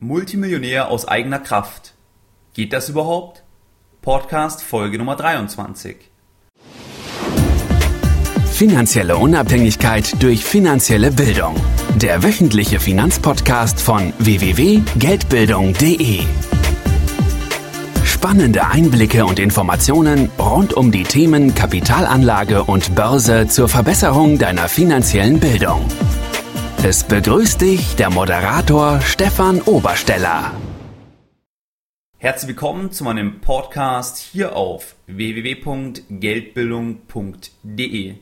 Multimillionär aus eigener Kraft. Geht das überhaupt? Podcast Folge Nummer 23. Finanzielle Unabhängigkeit durch finanzielle Bildung. Der wöchentliche Finanzpodcast von www.geldbildung.de. Spannende Einblicke und Informationen rund um die Themen Kapitalanlage und Börse zur Verbesserung deiner finanziellen Bildung. Es begrüßt dich der Moderator Stefan Obersteller. Herzlich willkommen zu meinem Podcast hier auf www.geldbildung.de.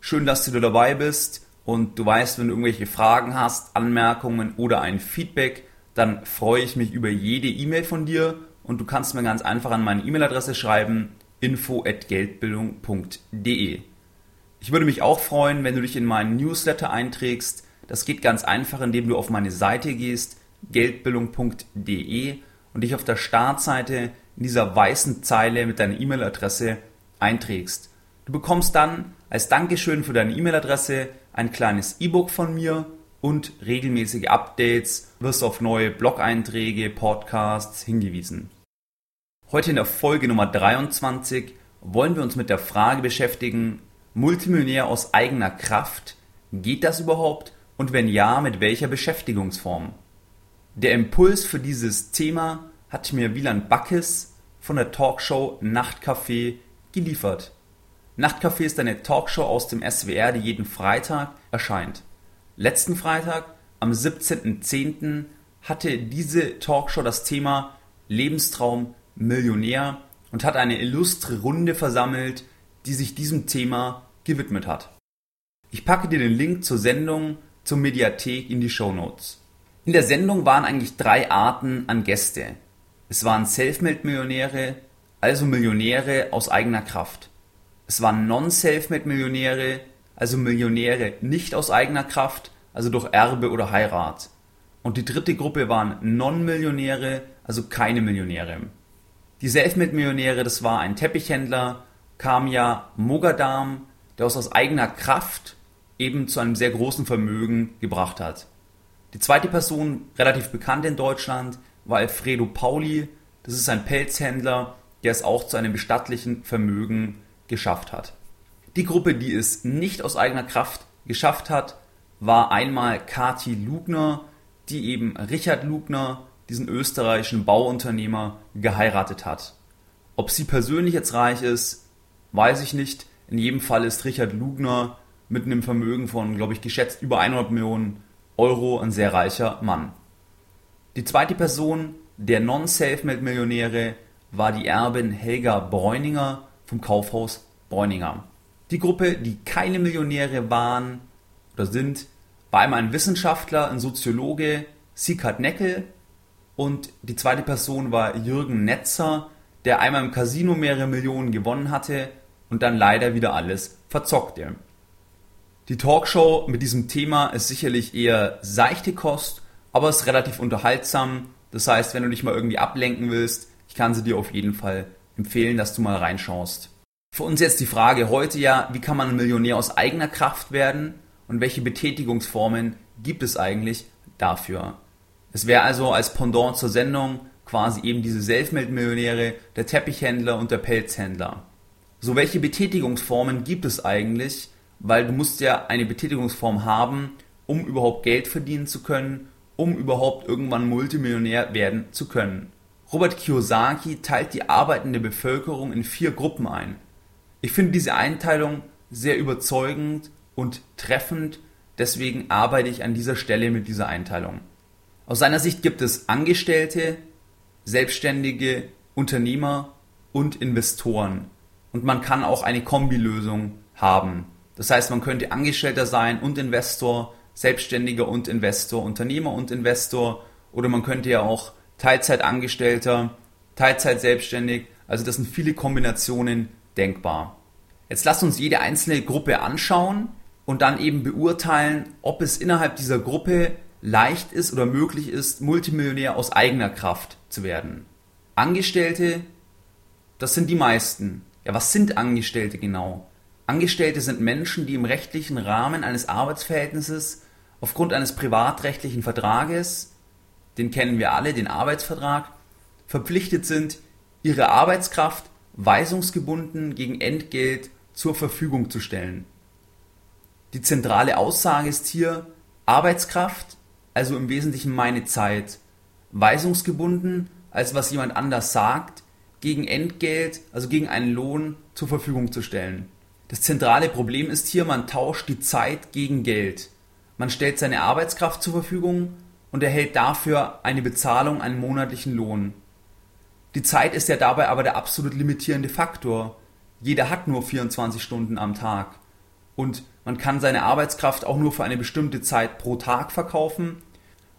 Schön, dass du dabei bist und du weißt, wenn du irgendwelche Fragen hast, Anmerkungen oder ein Feedback, dann freue ich mich über jede E-Mail von dir und du kannst mir ganz einfach an meine E-Mail-Adresse schreiben info@geldbildung.de. Ich würde mich auch freuen, wenn du dich in meinen Newsletter einträgst das geht ganz einfach, indem du auf meine Seite gehst, geldbildung.de und dich auf der Startseite in dieser weißen Zeile mit deiner E-Mail-Adresse einträgst. Du bekommst dann als Dankeschön für deine E-Mail-Adresse ein kleines E-Book von mir und regelmäßige Updates, wirst auf neue Blog-Einträge, Podcasts hingewiesen. Heute in der Folge Nummer 23 wollen wir uns mit der Frage beschäftigen, Multimillionär aus eigener Kraft, geht das überhaupt und wenn ja, mit welcher Beschäftigungsform? Der Impuls für dieses Thema hat mir Wieland Backes von der Talkshow Nachtcafé geliefert. Nachtcafé ist eine Talkshow aus dem SWR, die jeden Freitag erscheint. Letzten Freitag, am 17.10., hatte diese Talkshow das Thema Lebenstraum Millionär und hat eine illustre Runde versammelt, die sich diesem Thema gewidmet hat. Ich packe dir den Link zur Sendung zur Mediathek in die Show Notes. In der Sendung waren eigentlich drei Arten an Gäste. Es waren Selfmade-Millionäre, also Millionäre aus eigener Kraft. Es waren Non-Selfmade-Millionäre, also Millionäre nicht aus eigener Kraft, also durch Erbe oder Heirat. Und die dritte Gruppe waren Non-Millionäre, also keine Millionäre. Die Selfmade-Millionäre, das war ein Teppichhändler, Kamia Mogadam, der aus eigener Kraft eben zu einem sehr großen Vermögen gebracht hat. Die zweite Person, relativ bekannt in Deutschland, war Alfredo Pauli. Das ist ein Pelzhändler, der es auch zu einem bestattlichen Vermögen geschafft hat. Die Gruppe, die es nicht aus eigener Kraft geschafft hat, war einmal Kati Lugner, die eben Richard Lugner, diesen österreichischen Bauunternehmer, geheiratet hat. Ob sie persönlich jetzt reich ist, weiß ich nicht. In jedem Fall ist Richard Lugner mit einem Vermögen von, glaube ich, geschätzt über 100 Millionen Euro ein sehr reicher Mann. Die zweite Person der Non-Selfmade-Millionäre war die Erbin Helga Bräuninger vom Kaufhaus Bräuninger. Die Gruppe, die keine Millionäre waren oder sind, war einmal ein Wissenschaftler, ein Soziologe, Sieghard Neckel und die zweite Person war Jürgen Netzer, der einmal im Casino mehrere Millionen gewonnen hatte und dann leider wieder alles verzockte. Die Talkshow mit diesem Thema ist sicherlich eher seichte Kost, aber ist relativ unterhaltsam. Das heißt, wenn du dich mal irgendwie ablenken willst, ich kann sie dir auf jeden Fall empfehlen, dass du mal reinschaust. Für uns jetzt die Frage heute ja, wie kann man ein Millionär aus eigener Kraft werden und welche Betätigungsformen gibt es eigentlich dafür? Es wäre also als Pendant zur Sendung quasi eben diese Selfmade-Millionäre, der Teppichhändler und der Pelzhändler. So welche Betätigungsformen gibt es eigentlich, weil du musst ja eine Betätigungsform haben, um überhaupt Geld verdienen zu können, um überhaupt irgendwann Multimillionär werden zu können. Robert Kiyosaki teilt die arbeitende Bevölkerung in vier Gruppen ein. Ich finde diese Einteilung sehr überzeugend und treffend, deswegen arbeite ich an dieser Stelle mit dieser Einteilung. Aus seiner Sicht gibt es Angestellte, Selbstständige, Unternehmer und Investoren. Und man kann auch eine Kombilösung haben. Das heißt, man könnte Angestellter sein und Investor, Selbstständiger und Investor, Unternehmer und Investor oder man könnte ja auch Teilzeitangestellter, Teilzeit selbstständig. Also das sind viele Kombinationen denkbar. Jetzt lasst uns jede einzelne Gruppe anschauen und dann eben beurteilen, ob es innerhalb dieser Gruppe leicht ist oder möglich ist, Multimillionär aus eigener Kraft zu werden. Angestellte, das sind die meisten. Ja, was sind Angestellte genau? Angestellte sind Menschen, die im rechtlichen Rahmen eines Arbeitsverhältnisses aufgrund eines privatrechtlichen Vertrages den kennen wir alle, den Arbeitsvertrag, verpflichtet sind, ihre Arbeitskraft weisungsgebunden gegen Entgelt zur Verfügung zu stellen. Die zentrale Aussage ist hier Arbeitskraft, also im Wesentlichen meine Zeit, weisungsgebunden, als was jemand anders sagt, gegen Entgelt, also gegen einen Lohn zur Verfügung zu stellen. Das zentrale Problem ist hier, man tauscht die Zeit gegen Geld. Man stellt seine Arbeitskraft zur Verfügung und erhält dafür eine Bezahlung, einen monatlichen Lohn. Die Zeit ist ja dabei aber der absolut limitierende Faktor. Jeder hat nur 24 Stunden am Tag. Und man kann seine Arbeitskraft auch nur für eine bestimmte Zeit pro Tag verkaufen.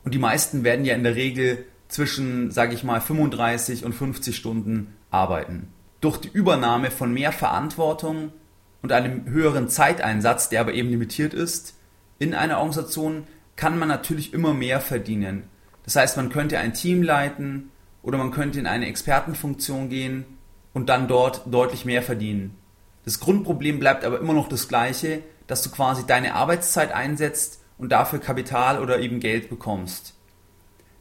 Und die meisten werden ja in der Regel zwischen, sage ich mal, 35 und 50 Stunden arbeiten. Durch die Übernahme von mehr Verantwortung und einem höheren Zeiteinsatz, der aber eben limitiert ist, in einer Organisation kann man natürlich immer mehr verdienen. Das heißt, man könnte ein Team leiten oder man könnte in eine Expertenfunktion gehen und dann dort deutlich mehr verdienen. Das Grundproblem bleibt aber immer noch das gleiche, dass du quasi deine Arbeitszeit einsetzt und dafür Kapital oder eben Geld bekommst.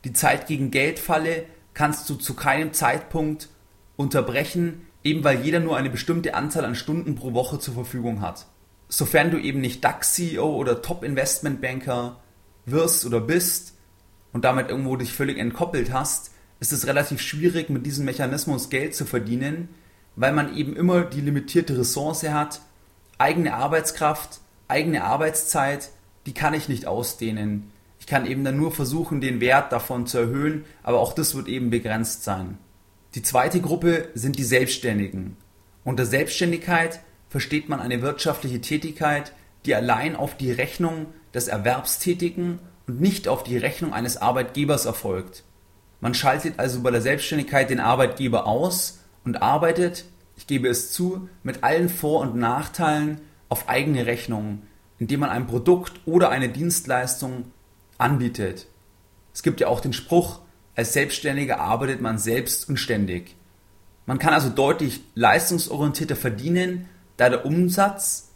Die Zeit gegen Geldfalle kannst du zu keinem Zeitpunkt unterbrechen, eben weil jeder nur eine bestimmte Anzahl an Stunden pro Woche zur Verfügung hat. Sofern du eben nicht DAX-CEO oder Top-Investment-Banker wirst oder bist und damit irgendwo dich völlig entkoppelt hast, ist es relativ schwierig, mit diesem Mechanismus Geld zu verdienen, weil man eben immer die limitierte Ressource hat, eigene Arbeitskraft, eigene Arbeitszeit, die kann ich nicht ausdehnen. Ich kann eben dann nur versuchen, den Wert davon zu erhöhen, aber auch das wird eben begrenzt sein. Die zweite Gruppe sind die Selbstständigen. Unter Selbstständigkeit versteht man eine wirtschaftliche Tätigkeit, die allein auf die Rechnung des Erwerbstätigen und nicht auf die Rechnung eines Arbeitgebers erfolgt. Man schaltet also bei der Selbstständigkeit den Arbeitgeber aus und arbeitet, ich gebe es zu, mit allen Vor- und Nachteilen auf eigene Rechnung, indem man ein Produkt oder eine Dienstleistung anbietet. Es gibt ja auch den Spruch, als Selbstständiger arbeitet man selbst und ständig. Man kann also deutlich leistungsorientierter verdienen, da der Umsatz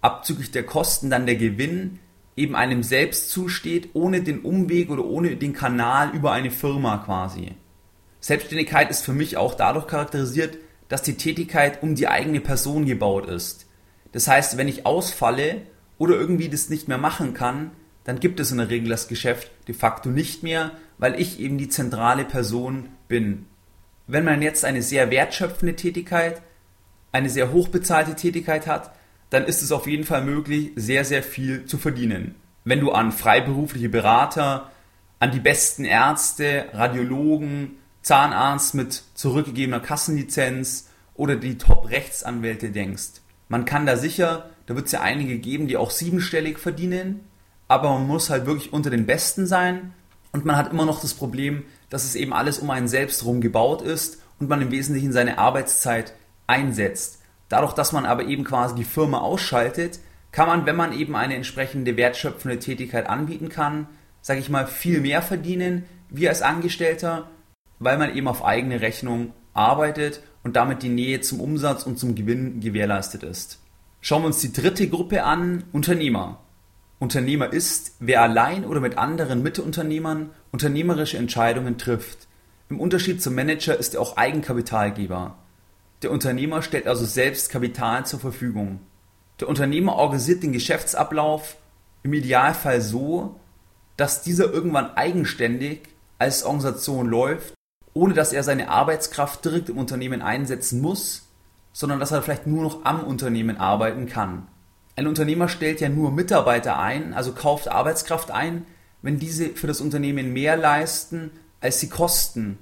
abzüglich der Kosten dann der Gewinn eben einem selbst zusteht, ohne den Umweg oder ohne den Kanal über eine Firma quasi. Selbstständigkeit ist für mich auch dadurch charakterisiert, dass die Tätigkeit um die eigene Person gebaut ist. Das heißt, wenn ich ausfalle oder irgendwie das nicht mehr machen kann, dann gibt es in der Regel das Geschäft de facto nicht mehr, weil ich eben die zentrale Person bin. Wenn man jetzt eine sehr wertschöpfende Tätigkeit, eine sehr hochbezahlte Tätigkeit hat, dann ist es auf jeden Fall möglich, sehr, sehr viel zu verdienen. Wenn du an freiberufliche Berater, an die besten Ärzte, Radiologen, Zahnarzt mit zurückgegebener Kassenlizenz oder die Top-Rechtsanwälte denkst. Man kann da sicher, da wird es ja einige geben, die auch siebenstellig verdienen, aber man muss halt wirklich unter den Besten sein und man hat immer noch das Problem, dass es eben alles um einen selbst rum gebaut ist und man im Wesentlichen seine Arbeitszeit einsetzt. Dadurch, dass man aber eben quasi die Firma ausschaltet, kann man, wenn man eben eine entsprechende wertschöpfende Tätigkeit anbieten kann, sage ich mal, viel mehr verdienen wie als Angestellter, weil man eben auf eigene Rechnung arbeitet und damit die Nähe zum Umsatz und zum Gewinn gewährleistet ist. Schauen wir uns die dritte Gruppe an, Unternehmer. Unternehmer ist, wer allein oder mit anderen Mitunternehmern unternehmerische Entscheidungen trifft. Im Unterschied zum Manager ist er auch Eigenkapitalgeber. Der Unternehmer stellt also selbst Kapital zur Verfügung. Der Unternehmer organisiert den Geschäftsablauf im Idealfall so, dass dieser irgendwann eigenständig als Organisation läuft, ohne dass er seine Arbeitskraft direkt im Unternehmen einsetzen muss, sondern dass er vielleicht nur noch am Unternehmen arbeiten kann. Ein Unternehmer stellt ja nur Mitarbeiter ein, also kauft Arbeitskraft ein, wenn diese für das Unternehmen mehr leisten, als sie kosten.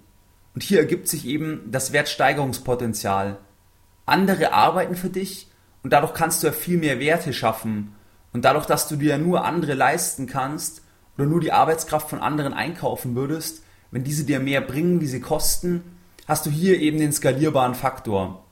Und hier ergibt sich eben das Wertsteigerungspotenzial. Andere arbeiten für dich und dadurch kannst du ja viel mehr Werte schaffen. Und dadurch, dass du dir ja nur andere leisten kannst oder nur die Arbeitskraft von anderen einkaufen würdest, wenn diese dir mehr bringen, wie sie kosten, hast du hier eben den skalierbaren Faktor.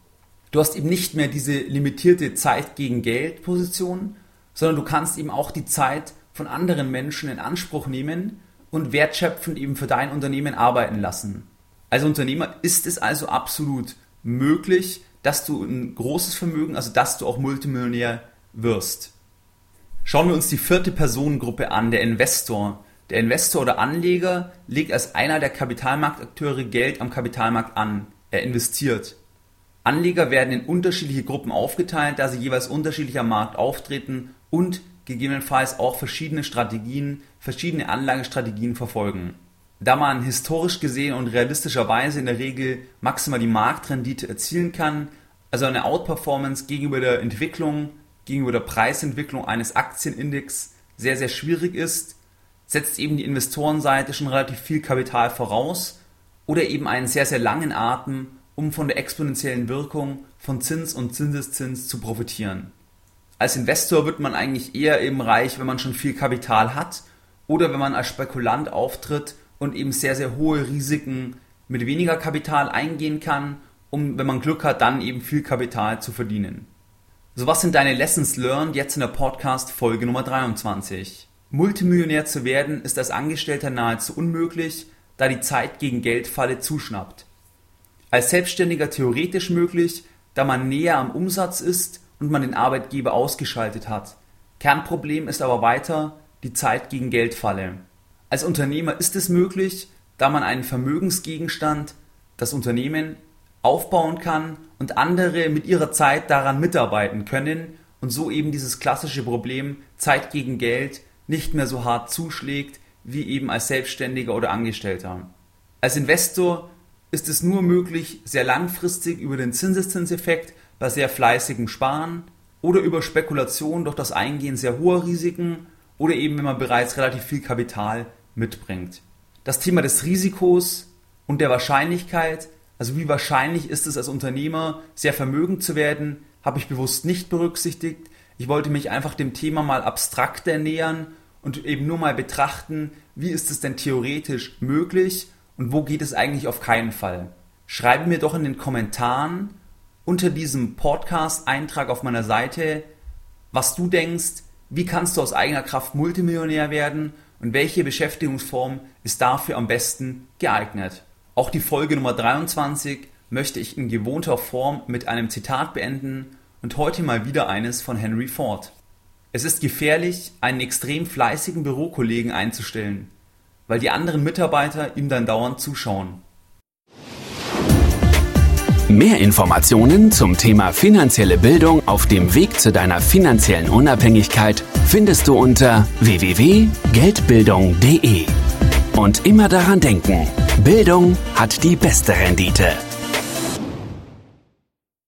Du hast eben nicht mehr diese limitierte Zeit gegen Geld Position, sondern du kannst eben auch die Zeit von anderen Menschen in Anspruch nehmen und wertschöpfend eben für dein Unternehmen arbeiten lassen. Als Unternehmer ist es also absolut möglich, dass du ein großes Vermögen, also dass du auch Multimillionär wirst. Schauen wir uns die vierte Personengruppe an, der Investor. Der Investor oder Anleger legt als einer der Kapitalmarktakteure Geld am Kapitalmarkt an. Er investiert. Anleger werden in unterschiedliche Gruppen aufgeteilt, da sie jeweils unterschiedlich am Markt auftreten und gegebenenfalls auch verschiedene Strategien, verschiedene Anlagestrategien verfolgen. Da man historisch gesehen und realistischerweise in der Regel maximal die Marktrendite erzielen kann, also eine Outperformance gegenüber der Entwicklung, gegenüber der Preisentwicklung eines Aktienindex sehr, sehr schwierig ist, setzt eben die Investorenseite schon relativ viel Kapital voraus oder eben einen sehr, sehr langen Atem, um von der exponentiellen Wirkung von Zins und Zinseszins zu profitieren. Als Investor wird man eigentlich eher eben reich, wenn man schon viel Kapital hat oder wenn man als Spekulant auftritt und eben sehr, sehr hohe Risiken mit weniger Kapital eingehen kann, um, wenn man Glück hat, dann eben viel Kapital zu verdienen. So, was sind deine Lessons learned jetzt in der Podcast Folge Nummer 23? Multimillionär zu werden ist als Angestellter nahezu unmöglich, da die Zeit gegen Geldfalle zuschnappt. Als Selbstständiger theoretisch möglich, da man näher am Umsatz ist und man den Arbeitgeber ausgeschaltet hat. Kernproblem ist aber weiter die Zeit gegen Geldfalle. Als Unternehmer ist es möglich, da man einen Vermögensgegenstand, das Unternehmen, aufbauen kann und andere mit ihrer Zeit daran mitarbeiten können und so eben dieses klassische Problem Zeit gegen Geld nicht mehr so hart zuschlägt wie eben als Selbstständiger oder Angestellter. Als Investor ist es nur möglich, sehr langfristig über den Zinseszinseffekt bei sehr fleißigem Sparen oder über Spekulation durch das Eingehen sehr hoher Risiken oder eben wenn man bereits relativ viel Kapital mitbringt. Das Thema des Risikos und der Wahrscheinlichkeit also wie wahrscheinlich ist es als Unternehmer sehr vermögend zu werden, habe ich bewusst nicht berücksichtigt. Ich wollte mich einfach dem Thema mal abstrakter nähern und eben nur mal betrachten, wie ist es denn theoretisch möglich und wo geht es eigentlich auf keinen Fall. Schreibe mir doch in den Kommentaren unter diesem Podcast-Eintrag auf meiner Seite, was du denkst, wie kannst du aus eigener Kraft Multimillionär werden und welche Beschäftigungsform ist dafür am besten geeignet. Auch die Folge Nummer 23 möchte ich in gewohnter Form mit einem Zitat beenden und heute mal wieder eines von Henry Ford. Es ist gefährlich, einen extrem fleißigen Bürokollegen einzustellen, weil die anderen Mitarbeiter ihm dann dauernd zuschauen. Mehr Informationen zum Thema finanzielle Bildung auf dem Weg zu deiner finanziellen Unabhängigkeit findest du unter www.geldbildung.de. Und immer daran denken, Bildung hat die beste Rendite.